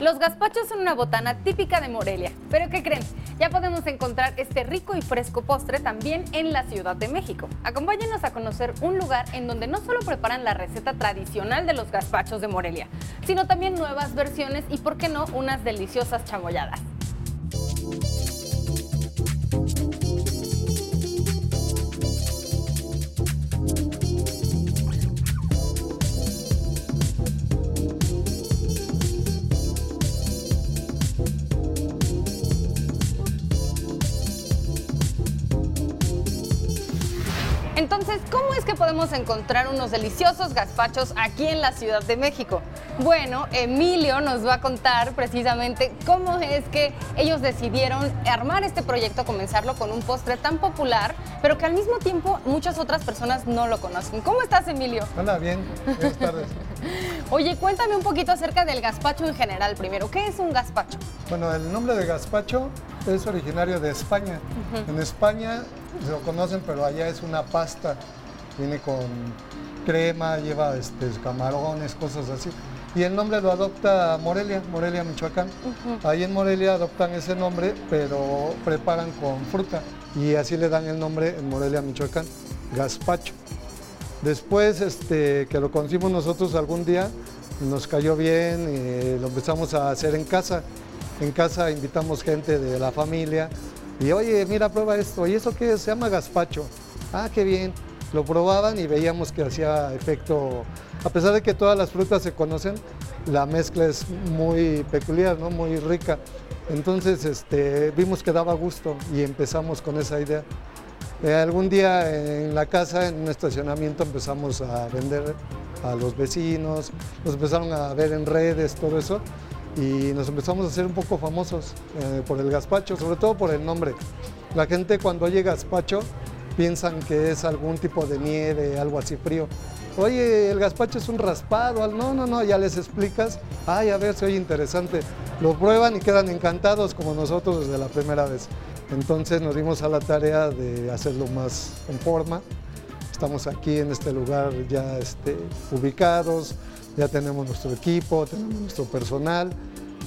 Los gazpachos son una botana típica de Morelia. ¿Pero qué creen? Ya podemos encontrar este rico y fresco postre también en la Ciudad de México. Acompáñenos a conocer un lugar en donde no solo preparan la receta tradicional de los gazpachos de Morelia, sino también nuevas versiones y, por qué no, unas deliciosas chamoyadas. Que podemos encontrar unos deliciosos gazpachos aquí en la Ciudad de México? Bueno, Emilio nos va a contar precisamente cómo es que ellos decidieron armar este proyecto, comenzarlo con un postre tan popular, pero que al mismo tiempo muchas otras personas no lo conocen. ¿Cómo estás, Emilio? Hola, bien. Buenas tardes. Oye, cuéntame un poquito acerca del gazpacho en general primero. ¿Qué es un gazpacho? Bueno, el nombre de gazpacho es originario de España. En España se lo conocen, pero allá es una pasta. Viene con crema, lleva este, camarones, cosas así. Y el nombre lo adopta Morelia, Morelia, Michoacán. Ahí en Morelia adoptan ese nombre, pero preparan con fruta. Y así le dan el nombre en Morelia, Michoacán, gazpacho. Después este, que lo conocimos nosotros algún día, nos cayó bien, y lo empezamos a hacer en casa. En casa invitamos gente de la familia y oye, mira, prueba esto. ¿Y eso qué es? Se llama gazpacho. Ah, qué bien. Lo probaban y veíamos que hacía efecto, a pesar de que todas las frutas se conocen, la mezcla es muy peculiar, ¿no? muy rica. Entonces este, vimos que daba gusto y empezamos con esa idea. Eh, algún día en la casa, en un estacionamiento, empezamos a vender a los vecinos, nos empezaron a ver en redes, todo eso, y nos empezamos a hacer un poco famosos eh, por el gazpacho, sobre todo por el nombre. La gente cuando oye gazpacho piensan que es algún tipo de nieve, algo así frío. Oye, el gazpacho es un raspado, no, no, no, ya les explicas, ay, a ver, se oye interesante. Lo prueban y quedan encantados como nosotros desde la primera vez. Entonces nos dimos a la tarea de hacerlo más en forma. Estamos aquí en este lugar ya este, ubicados, ya tenemos nuestro equipo, tenemos nuestro personal.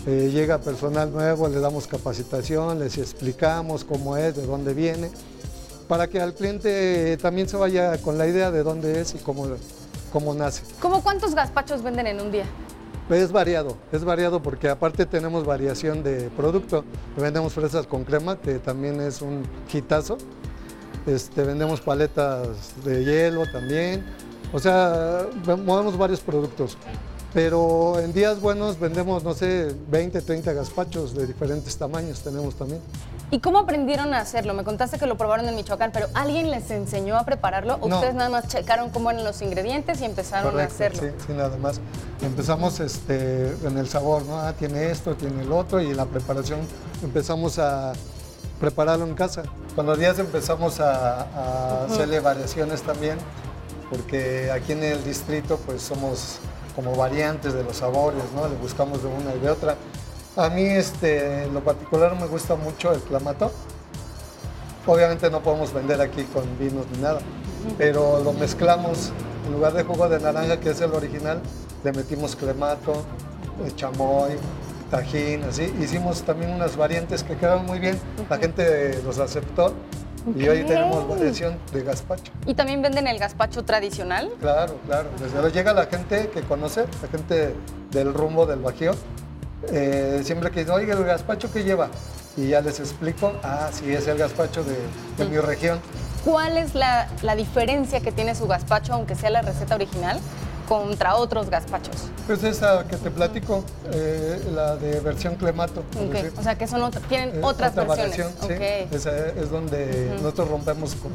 Eh, llega personal nuevo, le damos capacitación, les explicamos cómo es, de dónde viene, para que al cliente también se vaya con la idea de dónde es y cómo, cómo nace. ¿Cómo cuántos gazpachos venden en un día? Es variado, es variado porque aparte tenemos variación de producto. Vendemos fresas con crema, que también es un hitazo. Este, vendemos paletas de hielo también. O sea, movemos varios productos. Pero en días buenos vendemos, no sé, 20, 30 gazpachos de diferentes tamaños tenemos también. ¿Y cómo aprendieron a hacerlo? Me contaste que lo probaron en Michoacán, pero ¿alguien les enseñó a prepararlo? ¿O ustedes nada más checaron cómo eran los ingredientes y empezaron a hacerlo? Sí, sí, nada más. Empezamos este, en el sabor, ¿no? Ah, tiene esto, tiene el otro, y la preparación empezamos a prepararlo en casa. Con los días empezamos a, hacerle variaciones también, porque aquí en el distrito pues somos como variantes de los sabores, ¿no? Le buscamos de una y de otra. A mí, este, en lo particular, me gusta mucho el clamato. Obviamente no podemos vender aquí con vinos ni nada, pero lo mezclamos. En lugar de jugo de naranja, que es el original, le metimos clamato, eh, chamoy, tajín, así. Hicimos también unas variantes que quedaron muy bien. La gente los aceptó. Y hoy tenemos variación de gazpacho. ¿Y también venden el gazpacho tradicional? Claro, claro. Desde luego llega la gente que conoce, la gente del rumbo del Bajío, eh, siempre que dicen, oiga, el gazpacho que lleva, y ya les explico, ah, sí, es el gazpacho de, mi región. ¿Cuál es la, diferencia que tiene su gazpacho, aunque sea la receta original, contra otros gazpachos? Pues esa que te platico, eh, la de versión Clemato. O sea, que son tienen eh, otras versiones. sí. Esa es donde nosotros rompemos con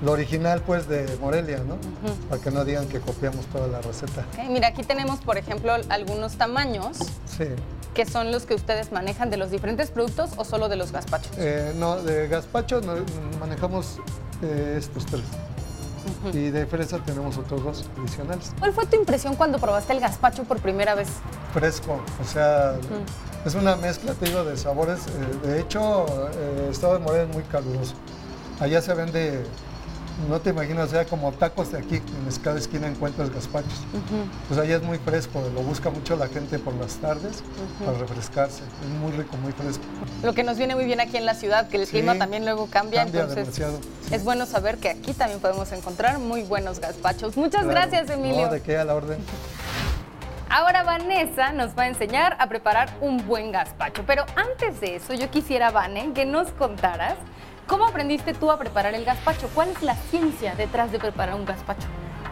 lo original pues de Morelia, ¿no? Para que no digan que copiamos toda la receta. Mira, aquí tenemos, por ejemplo, algunos tamaños. Sí. ¿Qué son los que ustedes manejan de los diferentes productos o solo de los gazpachos? Eh, no, de gazpacho manejamos eh, estos tres. Y de fresa tenemos otros dos adicionales. ¿Cuál fue tu impresión cuando probaste el gazpacho por primera vez? Fresco, o sea, es una mezcla, te digo, de sabores. Eh, de hecho, el estado de Morelia es muy caluroso. Allá se vende no te imaginas, o sea, como tacos de aquí, en cada esquina encuentras gazpachos. Pues allá es muy fresco, lo busca mucho la gente por las tardes para refrescarse. Es muy rico, muy fresco. Lo que nos viene muy bien aquí en la ciudad, que el clima también luego cambia, entonces demasiado, es bueno saber que aquí también podemos encontrar muy buenos gazpachos. Muchas gracias, Emilio. No, de qué a la orden. Ahora Vanessa nos va a enseñar a preparar un buen gazpacho. Pero antes de eso, yo quisiera, Vane, que nos contaras cómo aprendiste tú a preparar el gazpacho. ¿Cuál es la ciencia detrás de preparar un gazpacho?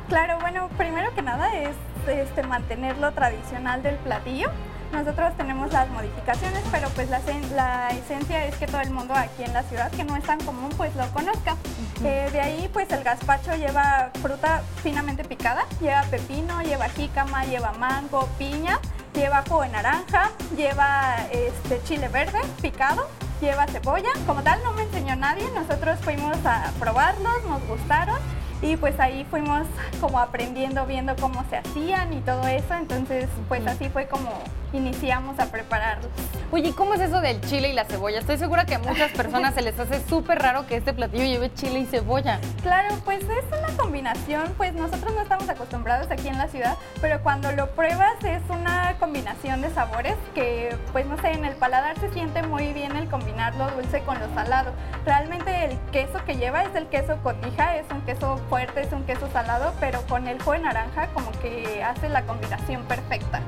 Claro, bueno, primero que nada es este, mantener lo tradicional del platillo. Nosotros tenemos las modificaciones, pero pues la, esencia es que todo el mundo aquí en la ciudad, que no es tan común, pues lo conozca. Eh, de ahí pues el gazpacho lleva fruta finamente picada, lleva pepino, lleva jícama, lleva mango, piña, lleva jugo de naranja, lleva este, chile verde picado, lleva cebolla. Como tal no me enseñó nadie, nosotros fuimos a probarlos, nos gustaron y pues ahí fuimos como aprendiendo, viendo cómo se hacían y todo eso, entonces pues así fue como iniciamos a prepararlos. Oye, ¿cómo es eso del chile y la cebolla? Estoy segura que a muchas personas se les hace súper raro que este platillo lleve chile y cebolla. Claro, pues es una combinación, pues nosotros no estamos acostumbrados aquí en la ciudad, pero cuando lo pruebas es una combinación de sabores que pues no sé, en el paladar se siente muy bien el combinar lo dulce con lo salado. Realmente el queso que lleva es el queso cotija, es un queso fuerte, es un queso salado, pero con el jugo de naranja como que hace la combinación perfecta.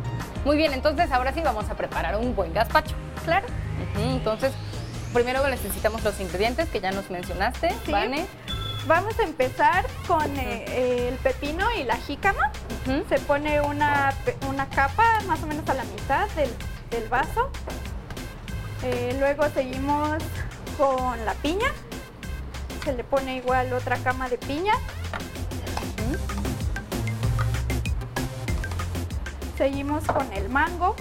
Muy bien, entonces ahora sí vamos a preparar un buen gazpacho. Claro. entonces, primero necesitamos los ingredientes que ya nos mencionaste, sí. Vamos a empezar con eh, el pepino y la jícama. Se pone una, capa más o menos a la mitad del, vaso. Eh, luego seguimos con la piña. Se le pone igual otra cama de piña. Seguimos con el mango.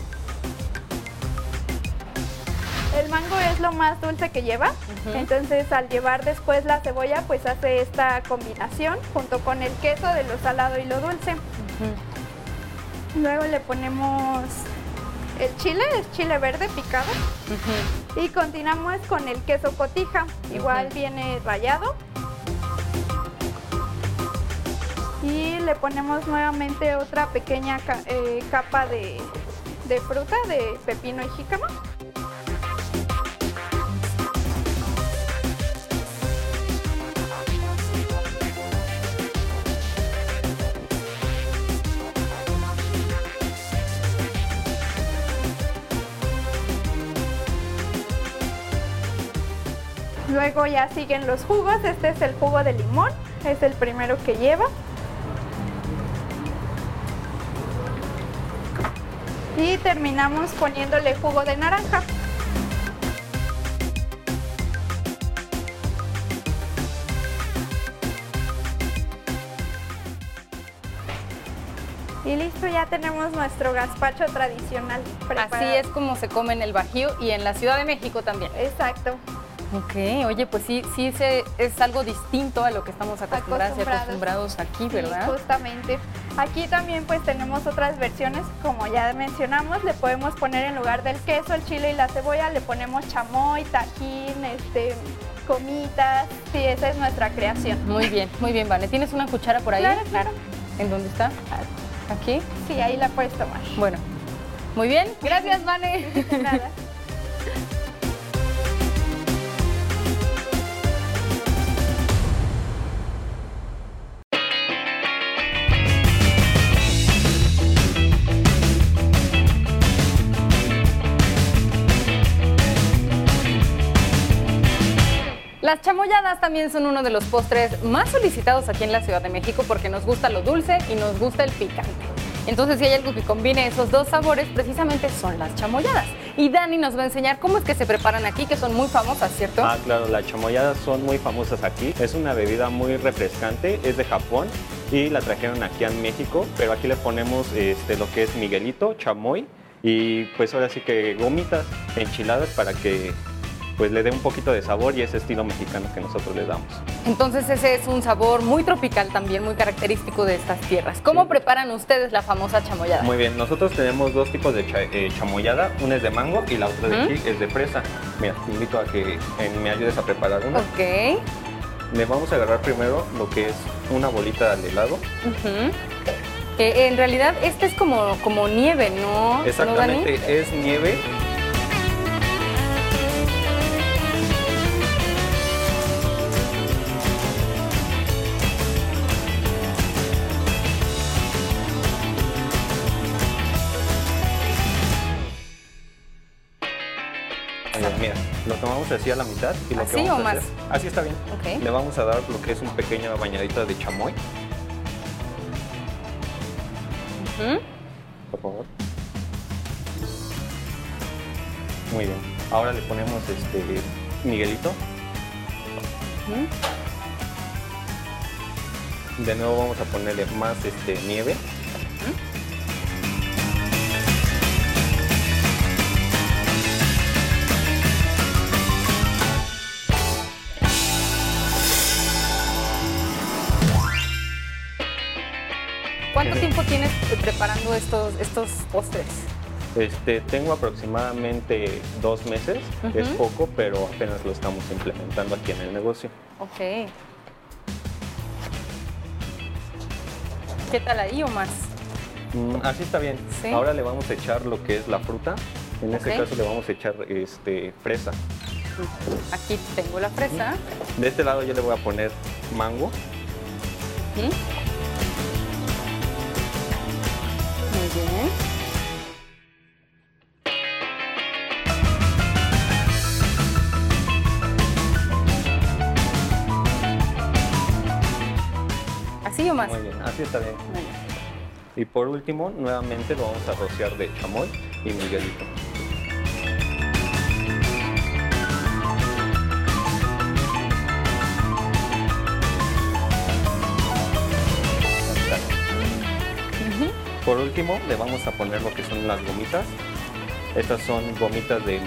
El mango es lo más dulce que lleva, entonces al llevar después la cebolla pues hace esta combinación junto con el queso de lo salado y lo dulce. Luego le ponemos el chile, es chile verde picado. Y continuamos con el queso cotija, igual viene rallado. Y le ponemos nuevamente otra pequeña eh, capa de, fruta de pepino y jícama. Luego ya siguen los jugos, este es el jugo de limón, es el primero que lleva. Y terminamos poniéndole jugo de naranja. Y listo, ya tenemos nuestro gazpacho tradicional preparado. Así es como se come en el Bajío y en la Ciudad de México también. Exacto. Ok, oye, pues sí, sí es algo distinto a lo que estamos acostumbrados, acostumbrados aquí, ¿verdad? Sí, justamente. Aquí también pues tenemos otras versiones, como ya mencionamos, le podemos poner en lugar del queso, el chile y la cebolla, le ponemos chamoy, tajín, este, comitas. Sí, esa es nuestra creación. Muy bien, muy bien, Vane. ¿Tienes una cuchara por ahí? Claro, claro. ¿En dónde está? ¿Aquí? Sí, ahí la puedes tomar. Bueno, muy bien. Gracias, Vane. Nada. Las chamoyadas también son uno de los postres más solicitados aquí en la Ciudad de México porque nos gusta lo dulce y nos gusta el picante. Entonces, si hay algo que combine esos dos sabores, precisamente son las chamoyadas. Y Dani nos va a enseñar cómo es que se preparan aquí, que son muy famosas, ¿cierto? Ah, claro, las chamoyadas son muy famosas aquí. Es una bebida muy refrescante, es de Japón y la trajeron aquí en México, pero aquí le ponemos este, lo que es miguelito, chamoy y pues ahora sí que gomitas enchiladas para que pues le dé un poquito de sabor y ese estilo mexicano que nosotros le damos. Entonces ese es un sabor muy tropical también, muy característico de estas tierras. ¿Cómo preparan ustedes la famosa chamoyada? Muy bien, nosotros tenemos dos tipos de eh, chamoyada, una es de mango y la otra de aquí es de fresa. Mira, te invito a que me ayudes a preparar una. Ok. Le vamos a agarrar primero lo que es una bolita de helado. Que en realidad este es como, como nieve, ¿no? ¿No? Exactamente, es nieve. Lo tomamos así a la mitad y lo ¿Así que vamos o a más? hacer- Así está bien. Le vamos a dar lo que es un pequeño bañadita de chamoy, por favor. Muy bien. Ahora le ponemos este Miguelito. De nuevo vamos a ponerle más este nieve. ¿Cuánto tiempo tienes preparando estos, estos postres? Este, tengo aproximadamente dos meses, es poco, pero apenas lo estamos implementando aquí en el negocio. Ok. ¿Qué tal ahí o más? Mm, así está bien. Sí. Ahora le vamos a echar lo que es la fruta. En este caso le vamos a echar este, fresa. Aquí tengo la fresa. De este lado yo le voy a poner mango. Ujú. Así está bien. Muy bien. Y por último, nuevamente lo vamos a rociar de chamoy y miguelito. Por último, le vamos a poner lo que son las gomitas. Estas son gomitas de,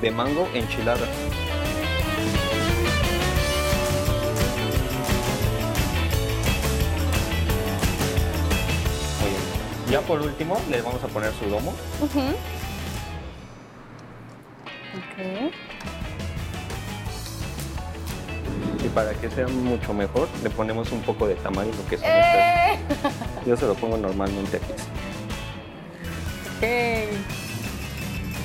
de mango enchiladas. Ya por último, le vamos a poner su domo. Ok. Y para que sea mucho mejor, le ponemos un poco de tamal, lo que son estas. ¡Eh! Yo se lo pongo normalmente aquí.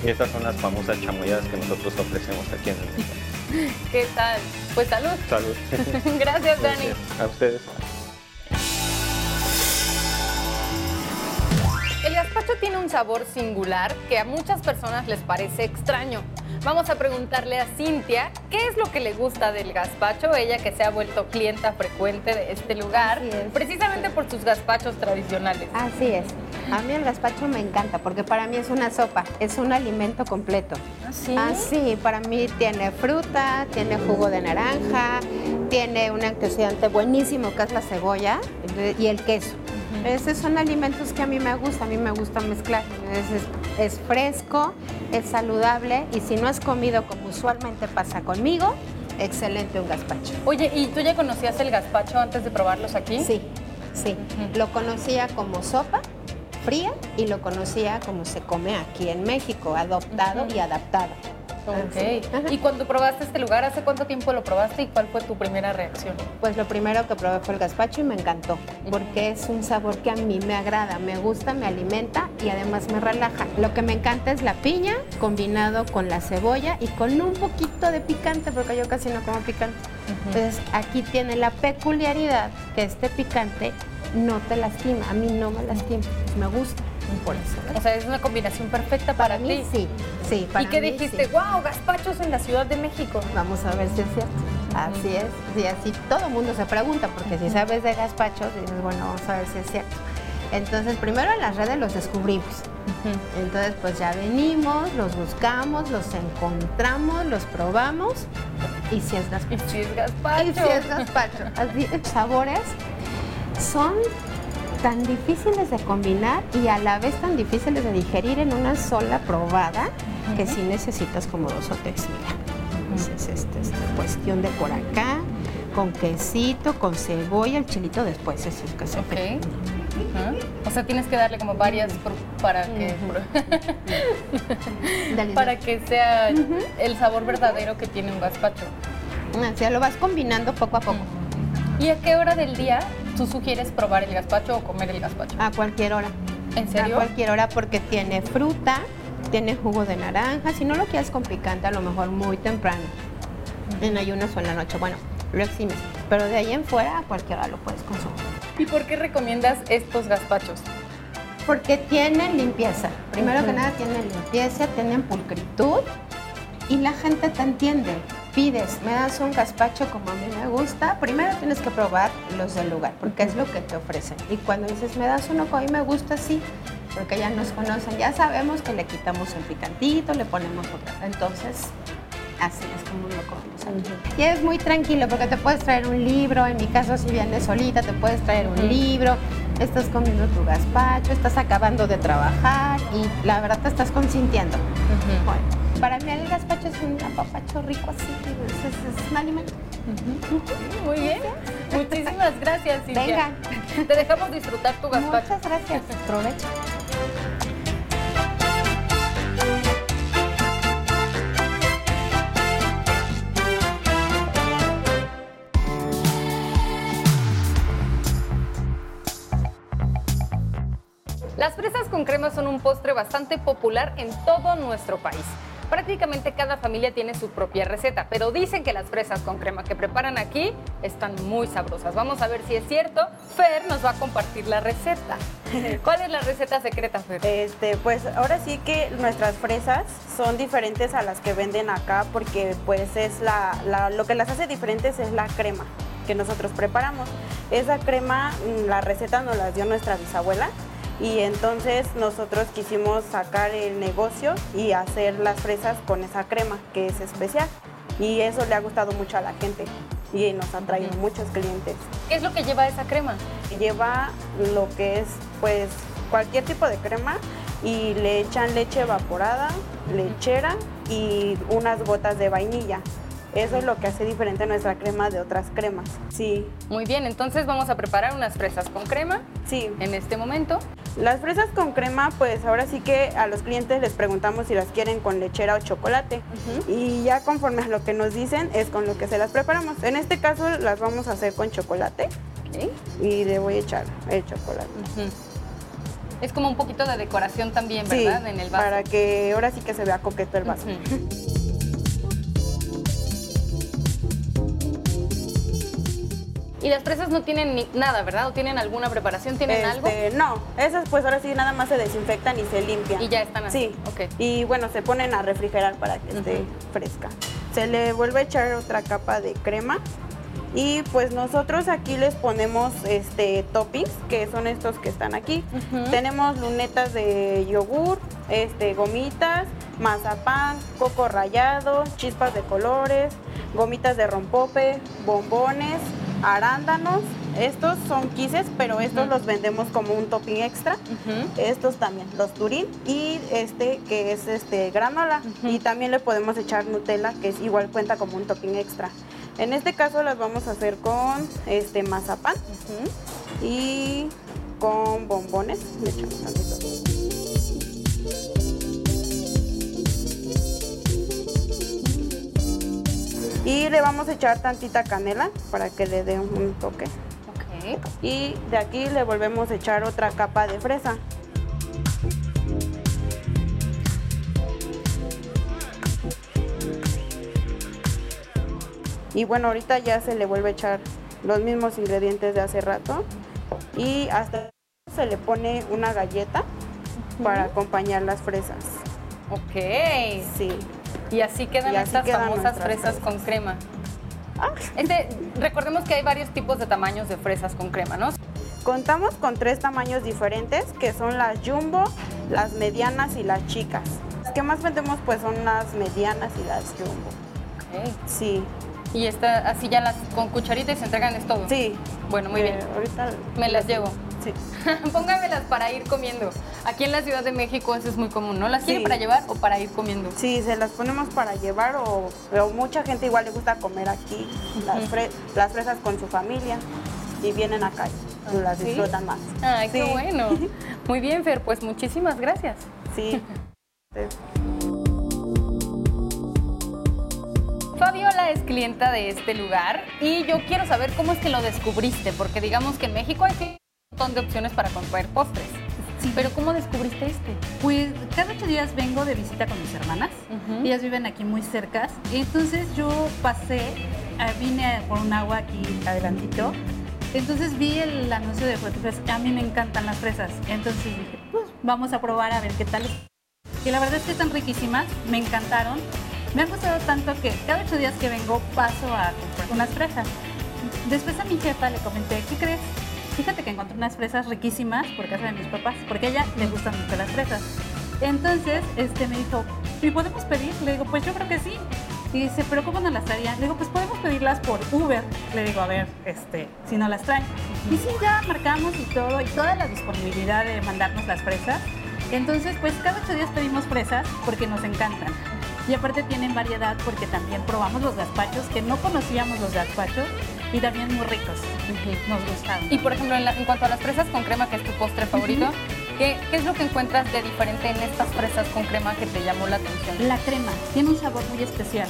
Y estas son las famosas chamoyadas que nosotros ofrecemos aquí en el ¿Qué tal? Pues salud. Salud. Gracias, Dani. A ustedes. Un sabor singular que a muchas personas les parece extraño. Vamos a preguntarle a Cintia qué es lo que le gusta del gazpacho, ella que se ha vuelto clienta frecuente de este lugar, es. precisamente por sus gazpachos tradicionales. Así es. A mí el gazpacho me encanta porque para mí es una sopa, es un alimento completo. ¿Así? Así, para mí tiene fruta, tiene jugo de naranja, tiene un antioxidante buenísimo que es la cebolla y el queso. Esos son alimentos que a mí me gusta, a mí me gusta mezclar. Es, es- es fresco, es saludable y si no has comido como usualmente pasa conmigo, excelente un gazpacho. Oye, ¿y tú ya conocías el gazpacho antes de probarlos aquí? Sí, sí. Lo conocía como sopa fría y lo conocía como se come aquí en México, adoptado y adaptado. Ok. ¿Y cuando probaste este lugar, hace cuánto tiempo lo probaste y cuál fue tu primera reacción? Pues lo primero que probé fue el gazpacho y me encantó, porque es un sabor que a mí me agrada, me gusta, me alimenta y además me relaja. Lo que me encanta es la piña combinado con la cebolla y con un poquito de picante, porque yo casi no como picante. Entonces aquí tiene la peculiaridad que este picante no te lastima, a mí no me lastima, me gusta, eso. O sea, es una combinación perfecta para, Para mí ti. sí, sí. Para ¿Y qué mí, dijiste? sí. ¡Wow! Gazpachos en la Ciudad de México. Vamos a ver si es cierto. Así es, sí, así todo el mundo se pregunta, porque si sabes de gazpachos, dices, bueno, vamos a ver si es cierto. Entonces, primero en las redes los descubrimos. Entonces, pues ya venimos, los buscamos, los encontramos, los probamos y si es Y gazpacho. si es gazpacho. Y si es gazpacho. Así, sabores son tan difíciles de combinar y a la vez tan difíciles de digerir en una sola probada que sí necesitas como dos o tres, mira. Entonces, este, esta cuestión de por acá, con quesito, con cebolla, el chilito después, eso es que se Ok. Ajá. O sea, tienes que darle como varias para que para que sea el sabor verdadero que tiene un gazpacho. Así lo vas combinando poco a poco. ¿Y a qué hora del día tú sugieres probar el gazpacho o comer el gazpacho? A cualquier hora. ¿En serio? A cualquier hora porque tiene fruta, tiene jugo de naranja. Si no lo quieres con picante, a lo mejor muy temprano. En ayunas o en la noche. Bueno, lo eximes. Pero de ahí en fuera, a cualquier hora lo puedes consumir. ¿Y por qué recomiendas estos gazpachos? Porque tienen limpieza. Primero que nada, tienen limpieza, tienen pulcritud y la gente te entiende. Pides, me das un gazpacho como a mí me gusta. Primero tienes que probar los del lugar, porque es lo que te ofrecen. Y cuando dices, me das uno como a mí me gusta, sí, porque ya nos conocen, ya sabemos que le quitamos el picantito, le ponemos otra. Entonces, así es como lo comemos. Y es muy tranquilo porque te puedes traer un libro, en mi caso si vienes solita te puedes traer un libro, estás comiendo tu gazpacho, estás acabando de trabajar y la verdad te estás consintiendo. Bueno, para mí el gazpacho es un apapacho rico así, es, es- un alimento. Muy bien. Muchísimas gracias, Cintia. Venga. Te dejamos disfrutar tu gazpacho. Muchas gracias. Provecho. Las fresas con crema son un postre bastante popular en todo nuestro país. Prácticamente cada familia tiene su propia receta, pero dicen que las fresas con crema que preparan aquí están muy sabrosas. Vamos a ver si es cierto. Fer nos va a compartir la receta. ¿Cuál es la receta secreta, Fer? Este, pues ahora sí que nuestras fresas son diferentes a las que venden acá porque pues es la, la- lo que las hace diferentes es la crema que nosotros preparamos. Esa crema, mm, la receta nos la dio nuestra bisabuela y entonces nosotros quisimos sacar el negocio y hacer las fresas con esa crema que es especial y eso le ha gustado mucho a la gente y nos han traído muchos clientes ¿Qué es lo que lleva esa crema? lleva lo que es pues cualquier tipo de crema y le echan leche evaporada, lechera y unas gotas de vainilla. Eso es lo que hace diferente nuestra crema de otras cremas. Sí, Muy bien, entonces vamos a preparar unas fresas con crema sí. en este momento. Las fresas con crema, pues ahora sí que a los clientes les preguntamos si las quieren con lechera o chocolate. Y ya conforme a lo que nos dicen es con lo que se las preparamos. En este caso las vamos a hacer con chocolate Ok. y le voy a echar el chocolate. Es como un poquito de decoración también, Sí, ¿verdad? en el vaso. para que ahora sí que se vea coqueto el vaso. Y las fresas no tienen ni nada, ¿verdad? ¿O tienen alguna preparación? ¿Tienen algo? Este, No, esas pues ahora sí nada más se desinfectan y se limpian. Y ya están así. Sí, Ok. Y bueno, se ponen a refrigerar para que esté fresca. Se le vuelve a echar otra capa de crema. Y pues nosotros aquí les ponemos este toppings, que son estos que están aquí. Tenemos lunetas de yogur, este, gomitas, mazapán, coco rallado, chispas de colores, gomitas de rompope, bombones, arándanos. Estos son quises, pero estos los vendemos como un topping extra. Estos también, los turín y este que es este granola y también le podemos echar Nutella que es igual cuenta como un topping extra. En este caso las vamos a hacer con este mazapán y con bombones. Le echamos Y le vamos a echar tantita canela para que le dé un toque. Ok. Y de aquí le volvemos a echar otra capa de fresa. Y bueno, ahorita ya se le vuelve a echar los mismos ingredientes de hace rato. Y hasta se le pone una galleta para acompañar las fresas. Ok. Sí. Y así quedan Y así estas quedan famosas fresas fresas. con crema. Ah. Este, recordemos que hay varios tipos de tamaños de fresas con crema, ¿no? Contamos con tres tamaños diferentes, que son las jumbo, las medianas y las chicas. Las que más vendemos pues son las medianas y las jumbo. Sí, Y esta, así ya las con cucharita y se entregan es todo. sí. Bueno, muy Eh, bien. Ahorita Me las llevo. Sí. Póngamelas para ir comiendo. Aquí en la Ciudad de México eso es muy común, ¿no? ¿Las quiere Sí. para llevar o para ir comiendo? Sí, se las ponemos para llevar o, o mucha gente igual le gusta comer aquí las, fre- las fresas con su familia y vienen acá y las ¿Sí? disfrutan más. Ay, qué bueno. Muy bien, Fer, pues muchísimas gracias. Sí. Fabiola, es clienta de este lugar y yo quiero saber cómo es que lo descubriste, porque digamos que en México hay un montón de opciones para comprar postres. Sí. Pero ¿cómo descubriste este? Pues cada ocho días vengo de visita con mis hermanas. Ujú. Ellas viven aquí muy cercas. Entonces yo pasé, eh, vine por un agua aquí adelantito. Entonces vi el anuncio de Frutifres. A mí me encantan las fresas. Entonces dije, pues vamos a probar a ver qué tal. Y la verdad es que están riquísimas. Me encantaron. Me han gustado tanto que cada ocho días que vengo paso a comprar unas fresas. Después a mi jefa le comenté, ¿qué crees? Fíjate que encontré unas fresas riquísimas por casa de mis papás, porque a ella le gustan mucho las fresas. Entonces, este me dijo, ¿y podemos pedir? Le digo, pues yo creo que sí. Y dice, ¿pero cómo nos las traían? Le digo, pues podemos pedirlas por Uber. Le digo, a ver, este, si no las traen. Y sí, ya marcamos y todo, y toda la disponibilidad de mandarnos las fresas. Entonces, pues cada ocho días pedimos fresas porque nos encantan. Y aparte tienen variedad porque también probamos los gazpachos, que no conocíamos los gazpachos, y también muy ricos. Nos gustaron. Y por ejemplo, en, la- en cuanto a las fresas con crema, que es tu postre favorito, ¿qué, qué es lo que encuentras de diferente en estas fresas con crema que te llamó la atención? La crema tiene un sabor muy especial.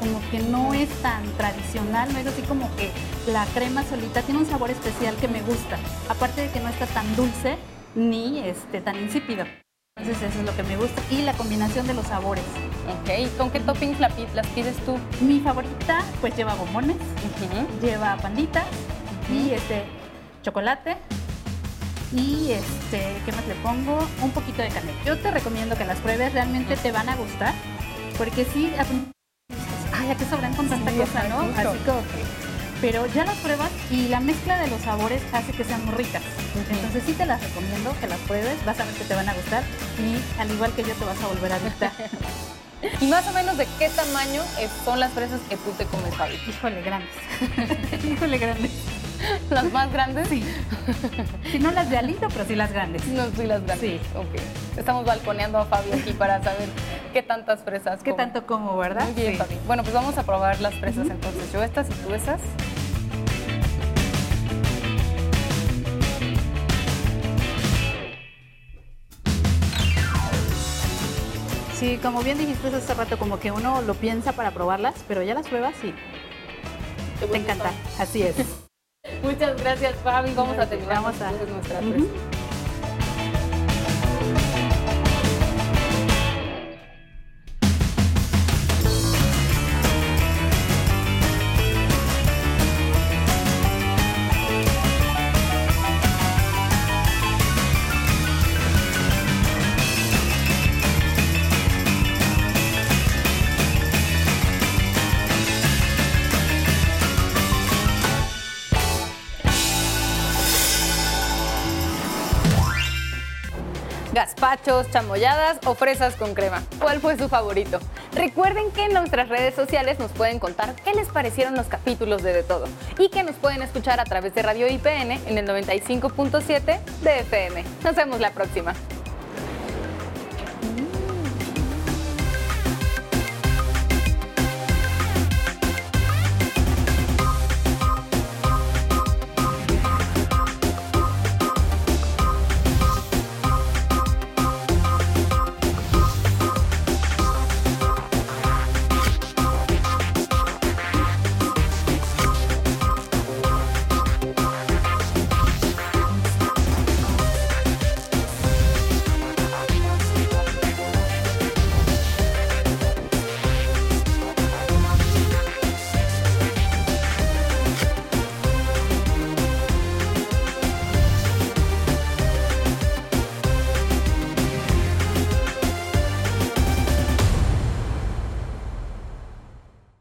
Como que no es tan tradicional, no es así como que la crema solita tiene un sabor especial que me gusta. Aparte de que no está tan dulce ni este, tan insípido. Entonces eso es lo que me gusta. Y la combinación de los sabores. Ok, ¿y ¿con qué toppings la pi- las pides tú? Mi favorita pues lleva bombones, lleva panditas y este chocolate. Y este, ¿qué más le pongo? Un poquito de canela. Yo te recomiendo que las pruebes, realmente te van a gustar. Porque sí, a ay, ¿a qué sobran con tanta Sí, cosa, no? justo. Así como que. Pero ya las pruebas y la mezcla de los sabores hace que sean muy ricas. Entonces sí te las recomiendo que las pruebes, vas a ver que te van a gustar y al igual que yo te vas a volver a gustar. ¿Y más o menos de qué tamaño eh, son las fresas que tú te comes, Fabi? Híjole, grandes. Híjole, grandes. ¿Las más grandes? Sí. Si no las de alito, pero sí las grandes. No, sí, las grandes. Sí. Ok. Estamos balconeando a Fabi aquí para saber qué tantas fresas ¿Qué come. tanto como, verdad? Muy bien, Sí. Fabi. Bueno, pues vamos a probar las fresas entonces. Yo estas y tú esas. Sí, como bien dijiste hace rato, como que uno lo piensa para probarlas, pero ya las pruebas y te encanta. Así es. Muchas gracias, Fabi. Vamos a terminar Vamos a- nuestra. Gazpachos, chamoyadas o fresas con crema. ¿Cuál fue su favorito? Recuerden que en nuestras redes sociales nos pueden contar qué les parecieron los capítulos de De Todo y que nos pueden escuchar a través de Radio IPN en el 95.7 de FM. Nos vemos la próxima.